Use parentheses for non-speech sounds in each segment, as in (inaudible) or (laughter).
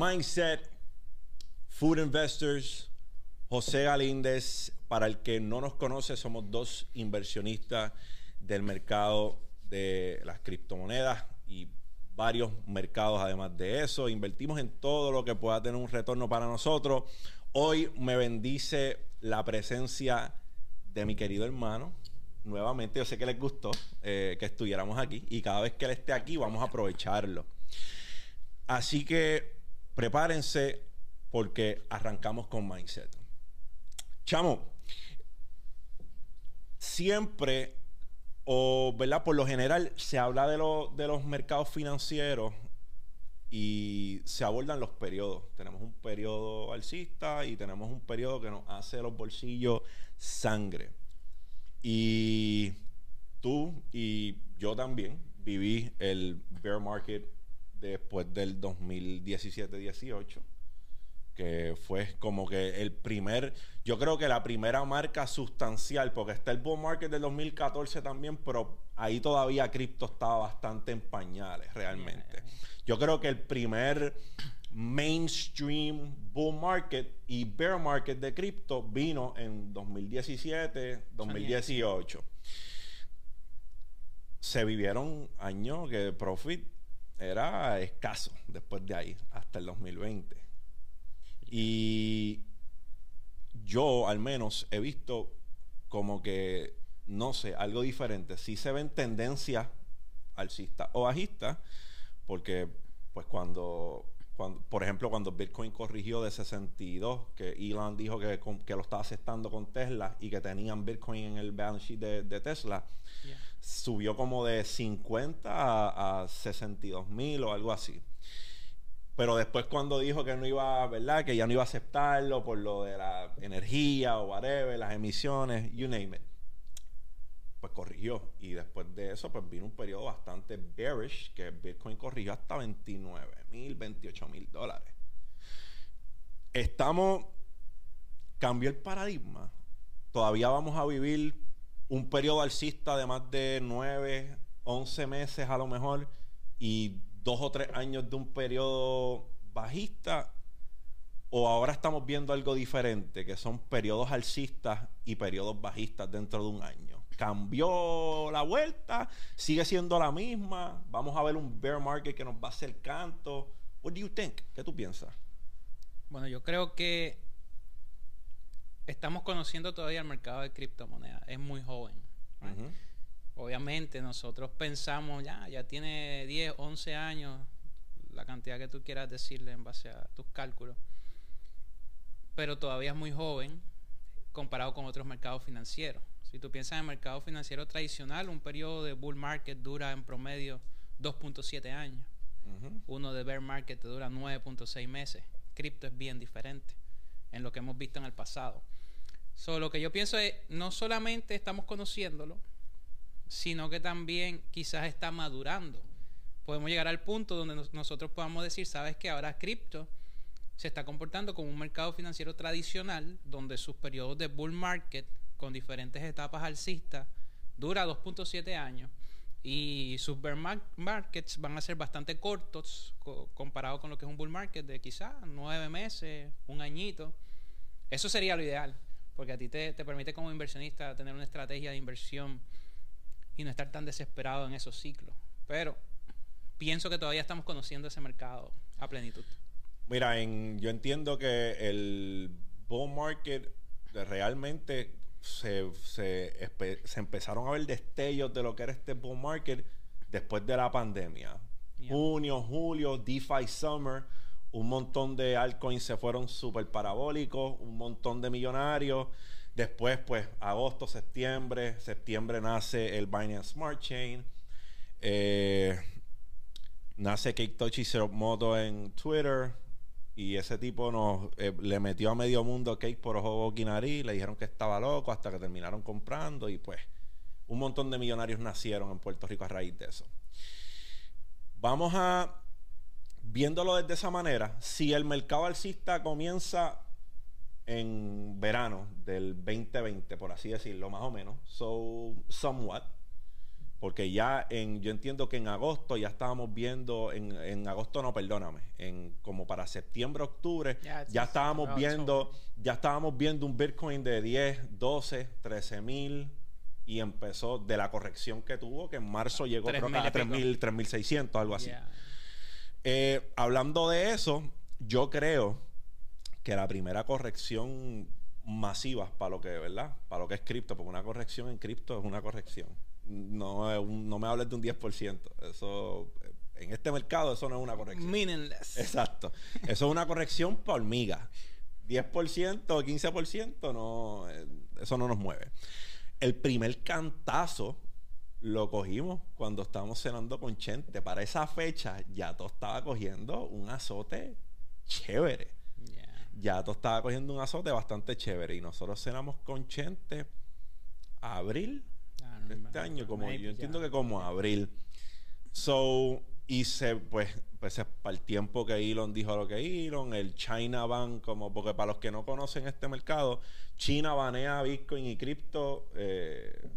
Mindset, Food Investors, José Galíndez. Para el que no nos conoce, somos dos inversionistas del mercado de las criptomonedas y varios mercados además de eso. Invertimos en todo lo que pueda tener un retorno para nosotros. Hoy me bendice la presencia de mi querido hermano. Nuevamente, yo sé que les gustó eh, que estuviéramos aquí y cada vez que él esté aquí vamos a aprovecharlo. Así que prepárense porque arrancamos con Mindset. Chamo, siempre, o verdad, por lo general, se habla de, de los mercados financieros y se abordan los periodos. Tenemos un periodo alcista y tenemos un periodo que nos hace los bolsillos sangre. Y tú y yo también viví el bear market después del 2017-18 que fue como que el primer, yo creo que la primera marca sustancial, porque está el bull market del 2014 también, pero ahí todavía cripto estaba bastante en pañales realmente. Yo creo que el primer mainstream bull market y bear market de cripto vino en 2017, 2018. Se vivieron años que profit era escaso después de ahí, hasta el 2020. Y yo al menos he visto como que, no sé, algo diferente. Sí se ven tendencias alcistas o bajistas, porque pues cuando, cuando, por ejemplo, cuando Bitcoin corrigió de 62, que Elon dijo que, que lo estaba aceptando con Tesla y que tenían Bitcoin en el balance sheet de, Tesla, subió como de 50 a, a 62 mil o algo así. Pero después cuando dijo que no iba, ¿verdad? Que ya no iba a aceptarlo por lo de la energía o whatever, las emisiones, you name it. Pues corrigió. Y después de eso, pues vino un periodo bastante bearish, que Bitcoin corrigió hasta 29 mil, 28 mil dólares. Estamos, cambió el paradigma. Todavía vamos a vivir un periodo alcista de más de 9, 11 meses a lo mejor. Y dos o tres años de un periodo bajista o ahora estamos viendo algo diferente, que son periodos alcistas y periodos bajistas dentro de un año. Cambió la vuelta, sigue siendo la misma. Vamos a ver un bear market que nos va a hacer canto. What do you think? ¿Qué tú piensas? Bueno, yo creo que estamos conociendo todavía el mercado de criptomonedas. Es muy joven. Obviamente nosotros pensamos, ya, ya tiene 10, 11 años, la cantidad que tú quieras decirle en base a tus cálculos, pero todavía es muy joven comparado con otros mercados financieros. Si tú piensas en el mercado financiero tradicional, un periodo de bull market dura en promedio 2.7 años. Uno de bear market te dura 9.6 meses. Cripto es bien diferente en lo que hemos visto en el pasado. So, lo que yo pienso es, no solamente estamos conociéndolo, sino que también quizás está madurando. Podemos llegar al punto donde nosotros podamos decir, sabes que ahora cripto se está comportando como un mercado financiero tradicional, donde sus periodos de bull market con diferentes etapas alcistas dura 2.7 años y sus bear markets van a ser bastante cortos comparado con lo que es un bull market de quizás nueve meses, un añito. Eso sería lo ideal, porque a ti te, te permite como inversionista tener una estrategia de inversión y no estar tan desesperado en esos ciclos. Pero pienso que todavía estamos conociendo ese mercado a plenitud. Mira, en, yo entiendo que el bull market realmente se, se, empezaron a ver destellos de lo que era este bull market después de la pandemia. Junio, julio, DeFi Summer, un montón de altcoins se fueron súper parabólicos, un montón de millonarios. Después, pues, agosto, septiembre. Septiembre nace el Binance Smart Chain. Eh, nace Keitochi Moto en Twitter. Y ese tipo nos eh, le metió a medio mundo cake por ojo nariz. Le dijeron que estaba loco hasta que terminaron comprando. Y pues, un montón de millonarios nacieron en Puerto Rico a raíz de eso. Vamos a. Viéndolo desde esa manera, si el mercado alcista comienza en verano del 2020, por así decirlo, más o menos. So, somewhat. Porque ya en, yo entiendo que en agosto ya estábamos viendo, en, en agosto no, perdóname, en como para septiembre, octubre, Ya, estábamos viendo, ya estábamos viendo un Bitcoin de 10, 12, 13 mil y empezó de la corrección que tuvo, que en marzo llegó creo que 3.000 a y pico. 3.000, 3.600, algo así. Yeah. Eh, hablando de eso, yo creo que la primera corrección masiva para lo que, ¿verdad? Para lo que es cripto, porque una corrección en cripto es una corrección. No, no me hables de un 10%. Eso, eh, en este mercado, eso no es una corrección. Meaningless. Exacto. Eso es una corrección por hormiga. 10% o 15% no, eh, eso no nos mueve. El primer cantazo lo cogimos cuando estábamos cenando con Chente. Para esa fecha ya todo estaba cogiendo un azote chévere. Yeah. Ya todo estaba cogiendo un azote bastante chévere. Y nosotros cenamos con Chente abril Ah, no, de este no, año, como yo entiendo que como abril. So, y se, pues, pues es para el tiempo que Elon dijo lo que Elon, el China Ban, como, porque para los que no conocen este mercado, China banea Bitcoin y cripto eh,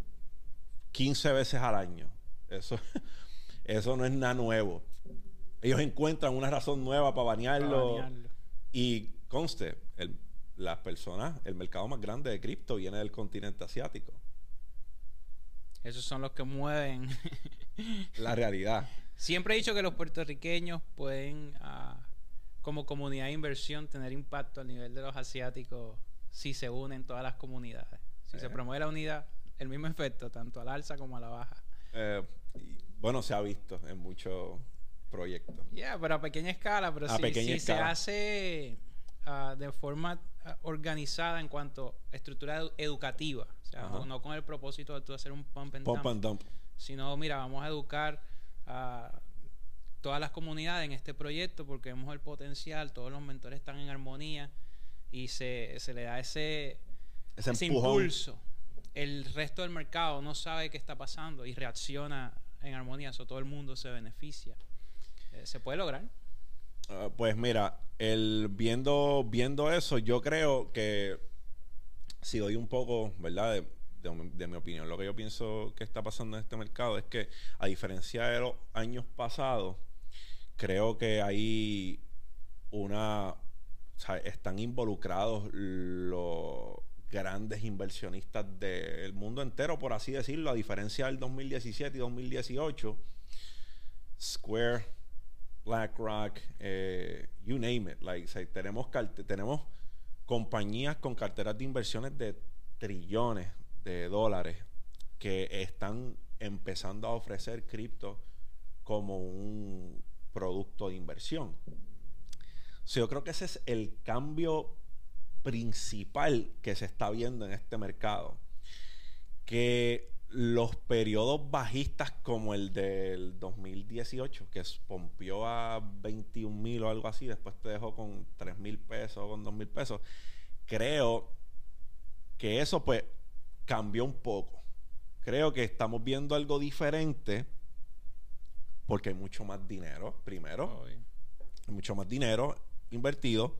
15 veces al año. Eso, (laughs) eso no es nada nuevo. Ellos encuentran una razón nueva para banearlo. Para banearlo. Y conste, el- las personas, el mercado más grande de cripto viene del continente asiático. Esos son los que mueven. (laughs) La realidad. Siempre he dicho que los puertorriqueños pueden, ah, como comunidad de inversión, tener impacto al nivel de los asiáticos si se unen todas las comunidades. Si se Eh. promueve la unidad, el mismo efecto, tanto al alza como a la baja. Eh, bueno, se ha visto en muchos proyectos. Ya, pero a pequeña escala, pero A si, pequeña si escala. se hace ah, de forma ah, organizada en cuanto a estructura edu- educativa, o sea, Ajá. no, no con el propósito de tú hacer un pump and Pump dump, and dump. sino, mira, vamos a educar a todas las comunidades en este proyecto porque vemos el potencial, todos los mentores están en armonía y se, se le da ese, Ese, impulso. El resto del mercado no sabe qué está pasando y reacciona en armonía, eso todo el mundo se beneficia. Eh, se puede lograr. Ah, pues mira, viendo, viendo eso, yo creo que si doy un poco, ¿verdad? De, de- mi opinión, lo que yo pienso que está pasando en este mercado es que, a diferencia de los años pasados, creo que hay una. están involucrados los grandes inversionistas del mundo entero, por así decirlo, a diferencia del 2017 y 2018. Square, BlackRock, eh, you name it. Like, tenemos, tenemos compañías con carteras de inversiones de trillones de dólares que están empezando a ofrecer cripto como un producto de inversión. Yo creo que ese es el cambio principal que se está viendo en este mercado. Que los periodos bajistas como el del 2018, que pompió a 21 mil o algo así, después te dejó con 3 mil pesos o con 2 mil pesos, creo que eso pues cambió un poco. Creo que estamos viendo algo diferente porque hay mucho más dinero, primero hay mucho más dinero invertido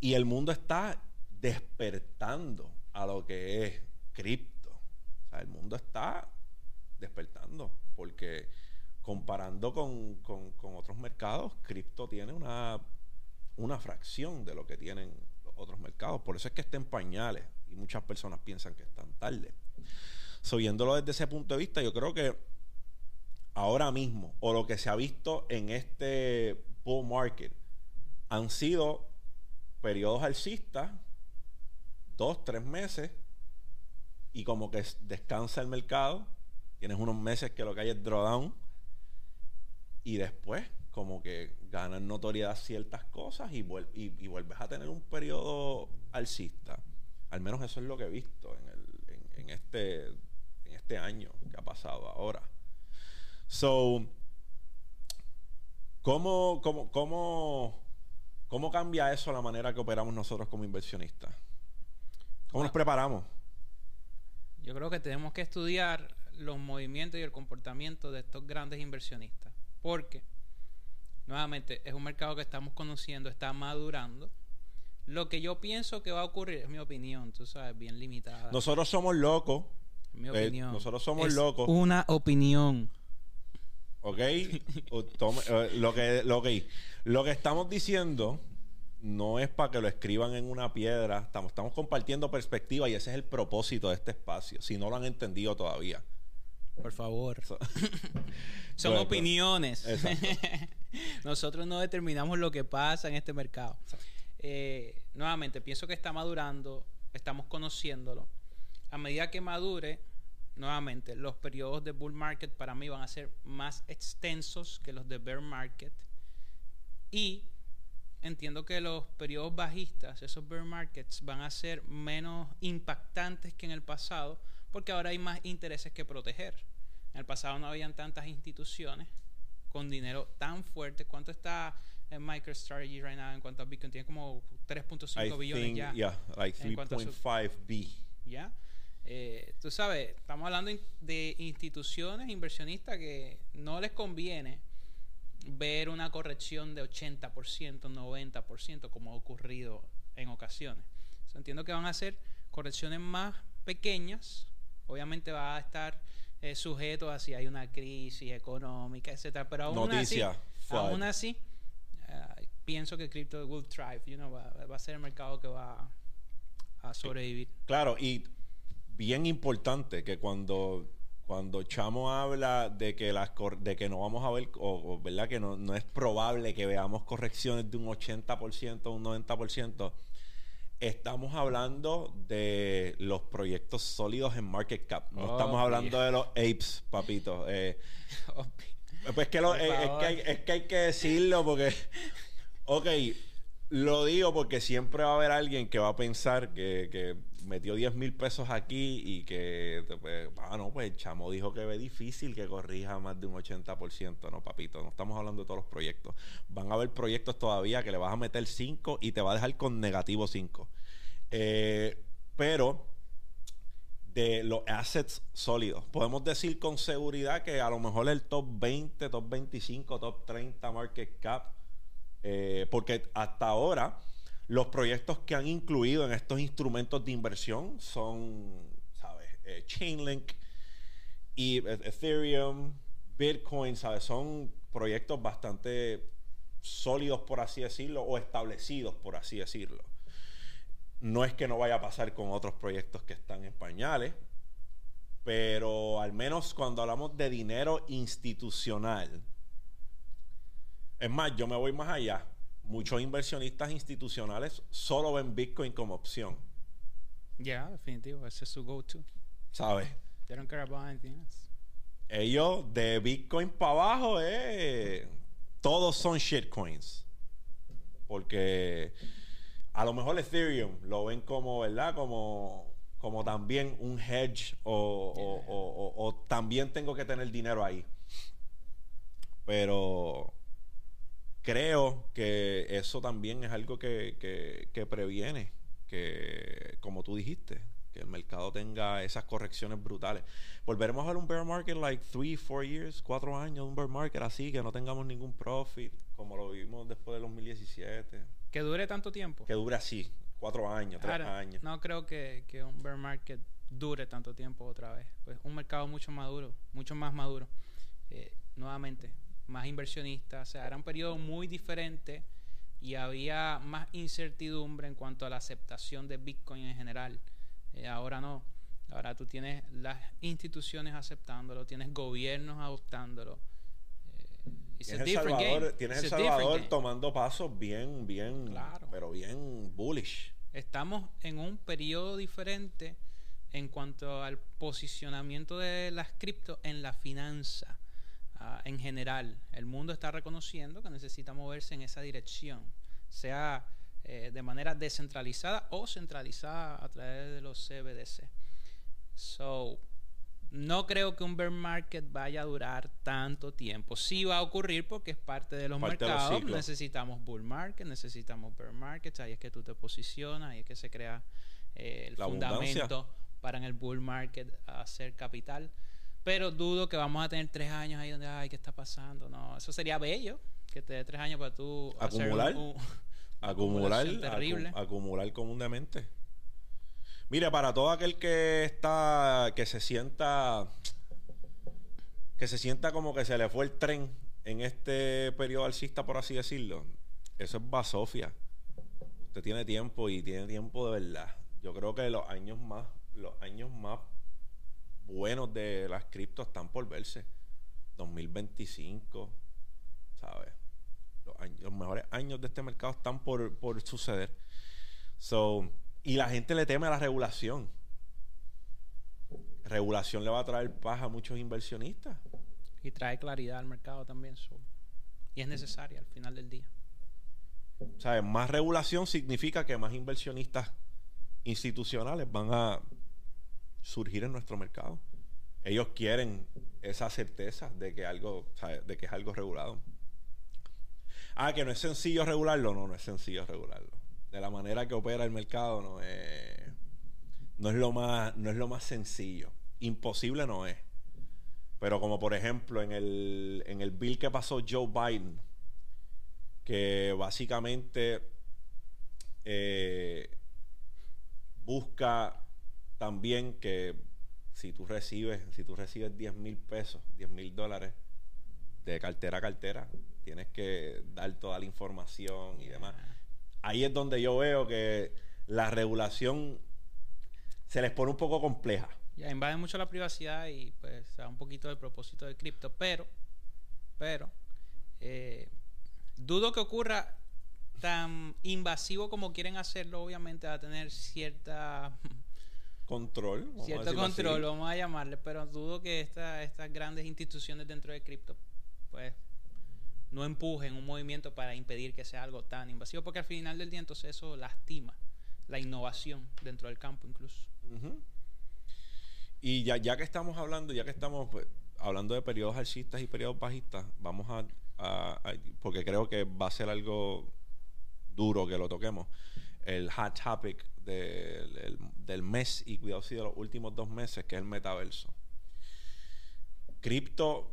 y el mundo está despertando a lo que es cripto. O sea, el mundo está despertando porque comparando con, con- otros mercados, cripto tiene una, una fracción de lo que tienen los otros mercados. Por eso es que está en pañales y muchas personas piensan que están tarde. So, desde ese punto de vista, yo creo que ahora mismo, o lo que se ha visto en este bull market, han sido periodos alcistas, dos, tres meses, y como que descansa el mercado, tienes unos meses que lo que hay es drawdown, y después como que ganan notoriedad ciertas cosas y, vuel- y, y vuelves a tener un periodo alcista. Al menos eso es lo que he visto en, el- en este, en este año que ha pasado ahora. So, ¿cómo, cómo, cómo, cómo cambia eso la manera que operamos nosotros como inversionistas? ¿Cómo nos preparamos? Yo creo que tenemos que estudiar los movimientos y el comportamiento de estos grandes inversionistas. Porque, nuevamente, es un mercado que estamos conociendo, está madurando. Lo que yo pienso que va a ocurrir, es mi opinión, tú sabes, bien limitada. Nosotros somos locos Mi Eh, opinión. nosotros somos Es locos. Una opinión. ¿Ok? O tome- eh, lo, que, lo, que, lo que estamos diciendo no es para que lo escriban en una piedra. Estamos, estamos compartiendo perspectiva y ese es el propósito de este espacio. Si no lo han entendido todavía. Por favor. So- (laughs) Son (laughs) Bueno, opiniones. (laughs) Nosotros no determinamos lo que pasa en este mercado. Eh, nuevamente, pienso que está madurando, estamos conociéndolo. A medida que madure, nuevamente, los periodos de bull market para mí van a ser más extensos que los de bear market. Y entiendo que los periodos bajistas, esos bear markets, van a ser menos impactantes que en el pasado, porque ahora hay más intereses que proteger. En el pasado no habían tantas instituciones con dinero tan fuerte. ¿Cuánto está en MicroStrategy right now en cuanto a Bitcoin? Tiene como 3.5 I billones ya. yeah, like en cuanto a su- 3.5 B. ¿ya? Eh, tú sabes, estamos hablando de instituciones inversionistas que no les conviene ver una corrección de 80%, 90%, como ha ocurrido en ocasiones. Entiendo que van a ser correcciones más pequeñas. Obviamente va a estar eh, sujeto a si hay una crisis económica, etcétera. Pero aún Noticia, así, aún así, eh, pienso que cripto will thrive. You know, va, va a ser el mercado que va a sobrevivir. Claro, y bien importante que cuando cuando Chamo habla de que las cor- de que no vamos a ver o, o, verdad que no, no es probable que veamos correcciones de un 80%, un 90%, estamos hablando de los proyectos sólidos en market cap. No Oh, estamos hablando yeah. de los apes, papito. Eh, (laughs) pues que lo- eh, es, que hay, es que hay que decirlo porque, (laughs) ok, lo digo porque siempre va a haber alguien que va a pensar que, que metió 10 mil pesos aquí y que, pues, ah, no, pues el chamo dijo que ve difícil que corrija más de un 80%. No, papito, no estamos hablando de todos los proyectos. Van a haber proyectos todavía que le vas a meter 5 y te va a dejar con negativo 5. Eh, pero de los assets sólidos. Podemos decir con seguridad que a lo mejor el top 20, top 25, top 30 market cap, eh, porque hasta ahora los proyectos que han incluido en estos instrumentos de inversión son, ¿sabes? Eh, Chainlink y eh, Ethereum, Bitcoin, ¿sabes? Son proyectos bastante sólidos, por así decirlo, o establecidos, por así decirlo. No es que no vaya a pasar con otros proyectos que están en pañales, pero al menos cuando hablamos de dinero institucional, es más, yo me voy más allá. Muchos inversionistas institucionales solo ven Bitcoin como opción, Ya, definitivo, ese es su go-to. ¿sabes? They don't care about anything else. Ellos de Bitcoin para abajo, eh, todos son shitcoins. Porque a lo mejor Ethereum lo ven como, ¿verdad? Como, como también un hedge o, o- o- o- o también tengo que tener dinero ahí. Pero creo que eso también es algo que, que- que previene que, como tú dijiste, que el mercado tenga esas correcciones brutales. Volveremos a ver un bear market like 3, 4 years, 4 años, un bear market así, que no tengamos ningún profit, como lo vimos después del 2017. Que dure tanto tiempo. Que dure así, 4 años, 3 Ahora, años. No creo que, que un bear market dure tanto tiempo otra vez. Pues un mercado mucho maduro, mucho más maduro. Eh, nuevamente, más inversionistas. O sea, era un periodo muy diferente y había más incertidumbre en cuanto a la aceptación de Bitcoin en general. Eh, ahora no. Ahora tú tienes las instituciones aceptándolo, tienes gobiernos adoptándolo. Eh, Tienes El Salvador, game. tienes El tomando pasos bien, bien, Claro. pero bien bullish. Estamos en un periodo diferente en cuanto al posicionamiento de las cripto en la finanza ah, en general. El mundo está reconociendo que necesita moverse en esa dirección, sea eh, de manera descentralizada o centralizada a través de los CBDC. So, no creo que un bear market vaya a durar tanto tiempo. Sí va a ocurrir porque es parte de los Parte de los mercados. necesitamos bull market, necesitamos bear markets. Ahí es que tú te posicionas, ahí es que se crea eh, el La abundancia. fundamento para en el bull market hacer capital. Pero dudo que vamos a tener tres años ahí donde, ay, ¿qué está pasando? No, eso sería bello, que te dé tres años para tú Acumular. un- (laughs) Acumular, Acumulación terrible. acu- acumular comúnmente. Mire, para todo aquel que está, que se sienta, que se sienta como que se le fue el tren en este periodo alcista, por así decirlo, eso es basofia. Usted tiene tiempo y tiene tiempo de verdad. Yo creo que los años más, los años más buenos de las criptos están por verse. 2025, ¿sabes? Los, mejores años de este mercado están por, por suceder. So, y la gente le teme a la regulación. Regulación le va a traer paz a muchos inversionistas. Y trae claridad al mercado también. y es necesaria al final del día. ¿Sabes? Más regulación significa que más inversionistas institucionales van a surgir en nuestro mercado. Ellos quieren esa certeza de que algo, de que es algo regulado. Ah, que no es sencillo regularlo, no, no es sencillo regularlo de la manera que opera el mercado no es, no es, lo, más, no es lo más sencillo. Imposible no es. Pero como por ejemplo en el, en el bill que pasó Joe Biden, que básicamente eh, busca también que si tú recibes, si tú recibes 10 mil pesos, 10 mil dólares de cartera a cartera, tienes que dar toda la información y demás ahí es donde yo veo que la regulación se les pone un poco compleja. Ya invade mucho la privacidad y pues da un poquito del propósito del cripto, pero, pero, eh, dudo que ocurra tan invasivo como quieren hacerlo, obviamente va a tener cierta control, cierto control, vamos a llamarle, pero dudo que estas grandes instituciones dentro del cripto, pues no empujen un movimiento para impedir que sea algo tan invasivo, porque al final del día entonces eso lastima la innovación dentro del campo incluso. Y ya, ya que estamos hablando, ya que estamos pues, hablando de periodos alcistas y periodos bajistas, vamos a, porque creo que va a ser algo duro que lo toquemos, el hot topic del, del mes y cuidado si de los últimos dos meses, que es el metaverso. Cripto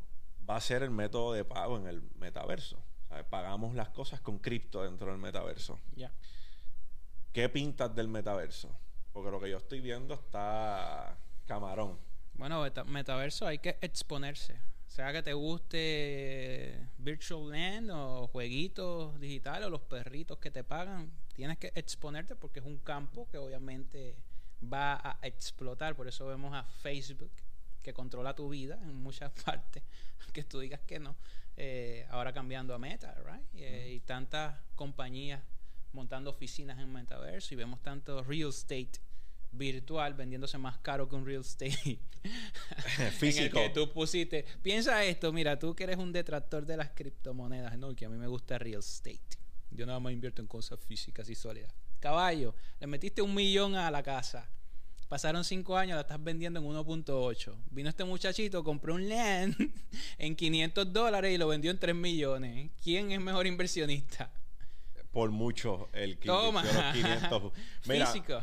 va a ser el método de pago en el metaverso. Pagamos las cosas con cripto dentro del metaverso. Ya. ¿Qué pintas del metaverso? Porque lo que yo estoy viendo está camarón. Bueno, metaverso hay que exponerse. Sea que te guste Virtual Land o jueguitos digitales o los perritos que te pagan, tienes que exponerte porque es un campo que obviamente va a explotar. Por eso vemos a Facebook que controla tu vida en muchas (laughs) partes que tú digas que no. Eh, ahora cambiando a Meta, right? Eh, y tantas compañías montando oficinas en Metaverso y vemos tanto real estate virtual vendiéndose más caro que un real estate físico. (laughs) en el que tú pusiste, piensa esto, mira, tú que eres un detractor de las criptomonedas, no, que a mí me gusta real estate. Yo nada más invierto en cosas físicas y sólidas. Caballo, le metiste un millón a la casa Pasaron cinco años, la estás vendiendo en 1.8. Vino este muchachito, compró un land (laughs) en 500 dólares y lo vendió en 3 millones. ¿Quién es mejor inversionista? Por mucho, el Toma. los 500. (laughs) Físico.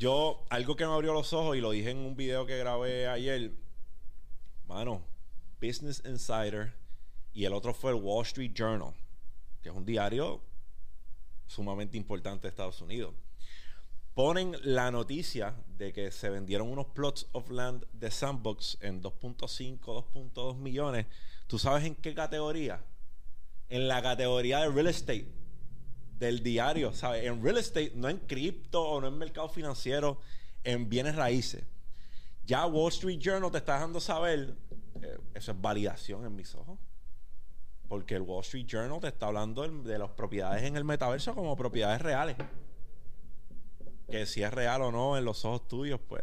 Yo, algo que me abrió los ojos y lo dije en un video que grabé ayer, mano, Business Insider y el otro fue el Wall Street Journal, que es un diario sumamente importante de Estados Unidos ponen la noticia de que se vendieron unos plots of land de Sandbox en 2.5, 2.2 millones. ¿Tú sabes en qué categoría? En la categoría de real estate del diario, ¿sabes? En real estate, no en cripto o no en mercado financiero, en bienes raíces. Ya Wall Street Journal te está dejando saber, eh, eso es validación en mis ojos. Porque el Wall Street Journal te está hablando de las propiedades en el metaverso como propiedades reales que si es real o no en los ojos tuyos, pues,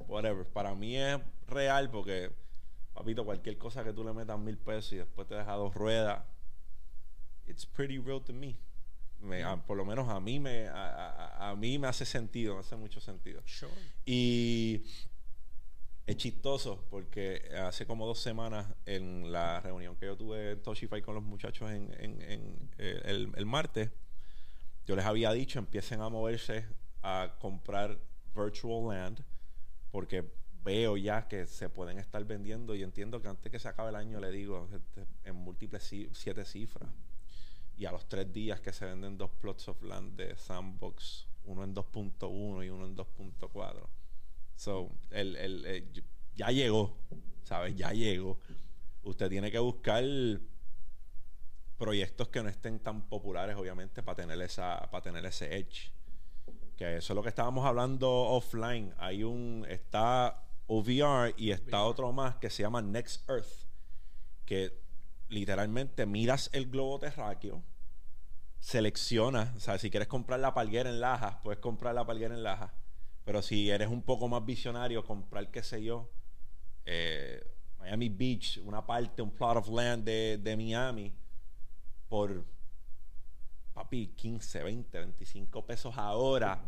whatever. Para mí es real porque, papito, cualquier cosa que tú le metas mil pesos y después te deja dos ruedas, it's pretty real to me. Por lo menos a mí me a, mí me hace sentido, me hace mucho sentido. Y es chistoso porque hace como dos semanas en la reunión que yo tuve en Toshify con los muchachos en, en, eh, el, el martes, yo les había dicho empiecen a moverse a comprar virtual land porque veo ya que se pueden estar vendiendo y entiendo que antes que se acabe el año le digo este, en múltiples siete cifras y a los tres días que se venden dos plots of land de Sandbox uno en 2.1 y uno en 2.4. So, el, el, el- ya llegó, ¿sabes? Ya llegó. Usted tiene que buscar proyectos que no estén tan populares, obviamente, para tener esa, para tener ese edge. Que eso es lo que estábamos hablando offline. Hay un, está OVR y está otro más que se llama Next Earth. Que literalmente miras el globo terráqueo, seleccionas, o sea, si quieres comprar la palguera en Lajas, puedes comprar la palguera en Lajas. Pero si eres un poco más visionario, comprar, qué sé yo, eh, Miami Beach, una parte, un plot of land de, de Miami, por, papi, 15, 20, 25 pesos ahora,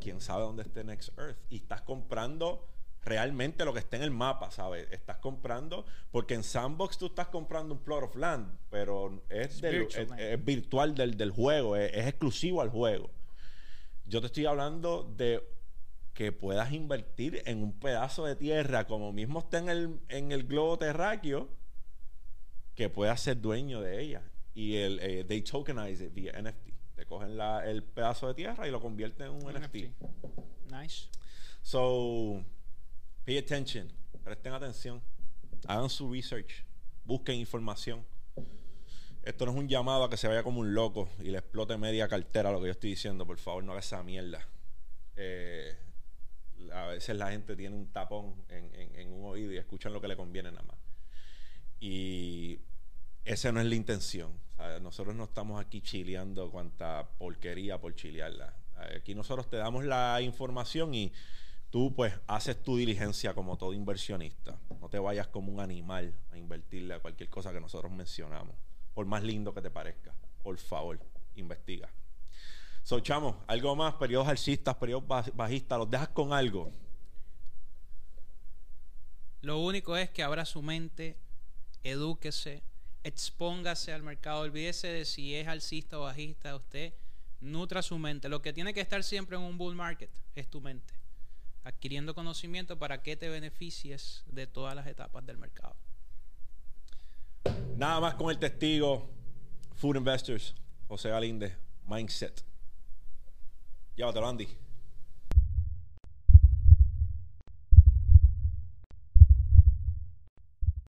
quién sabe dónde esté Next Earth. Y estás comprando realmente lo que está en el mapa, ¿sabes? Estás comprando, porque en Sandbox tú estás comprando un plot of land, pero es, del- virtual es- land. es virtual del, del juego, es, es exclusivo al juego. Yo te estoy hablando de que puedas invertir en un pedazo de tierra, como mismo está en el, en el globo terráqueo, que puedas ser dueño de ella. Y el, eh, they tokenize it vía NFT. Te cogen la- el pedazo de tierra y lo convierten en un NFT. Nice. So, pay attention. Presten atención. Hagan su research. Busquen información. Esto no es un llamado a que se vaya como un loco y le explote media cartera lo que yo estoy diciendo. Por favor, no haga esa mierda. Eh, a veces la gente tiene un tapón en, un oído y escuchan lo que le conviene nada más. Y esa no es la intención. Nosotros no estamos aquí chileando cuanta porquería por chilearla. Aquí nosotros te damos la información y tú pues haces tu diligencia como todo inversionista. No te vayas como un animal a invertirle a cualquier cosa que nosotros mencionamos. Por más lindo que te parezca. Por favor, investiga. So, chamo, algo más, periodos alcistas, periodos baj- bajistas, los dejas con algo. Lo único es que abra su mente, edúquese, expóngase al mercado, olvídese de si es alcista o bajista, usted nutra su mente. Lo que tiene que estar siempre en un bull market es tu mente, adquiriendo conocimiento para que te beneficies de todas las etapas del mercado. Nada más con el testigo, Food Investors, José Galíndez, Mindset. Llévatelo, Andy.